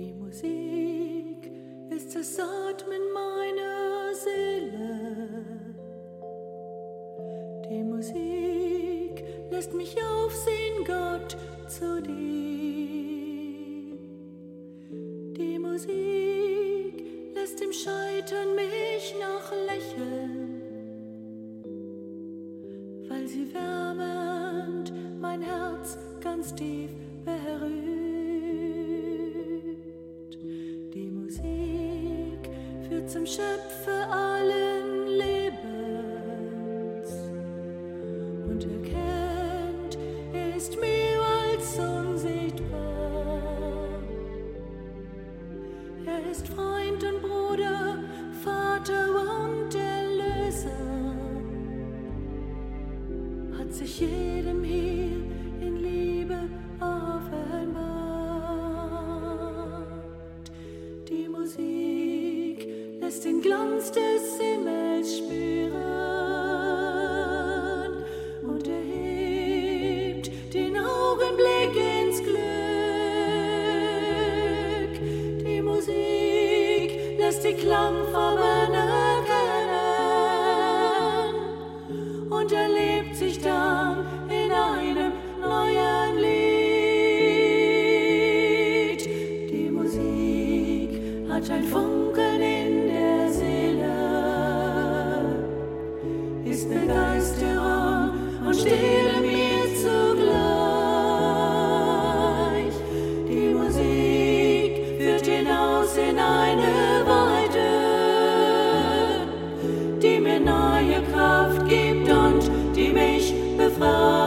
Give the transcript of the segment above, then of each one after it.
Die Musik ist das Atmen meiner Seele. Die Musik lässt mich aufsehen, Gott, zu dir. Die Musik lässt im Scheitern mich noch lächeln, weil sie wärmend mein Herz ganz tief berührt. Zum Schöpfer allen Lebens und erkennt, er ist mehr als unsichtbar. Er ist Freund und Bruder, Vater und Erlöser, hat sich jedem hier den Glanz des Himmels spüren und erhebt den Augenblick ins Glück. Die Musik lässt die Klangfarben erkennen und erlebt sich dann in einem neuen Lied. Die Musik hat ein Funkeln in der mich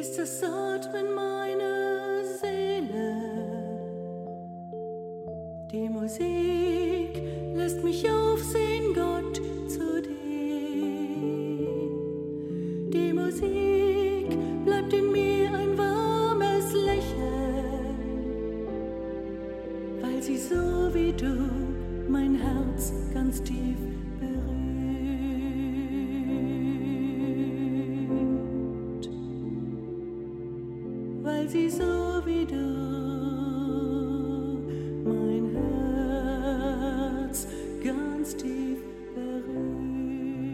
ist das Atmen meiner Seele. Die Musik lässt mich aufsehen, Gott, zu dir. Die Musik bleibt in mir ein warmes Lächeln, weil sie so wie du mein Herz ganz tief berührt. Weil sie so wie du mein Herz ganz tief berührt.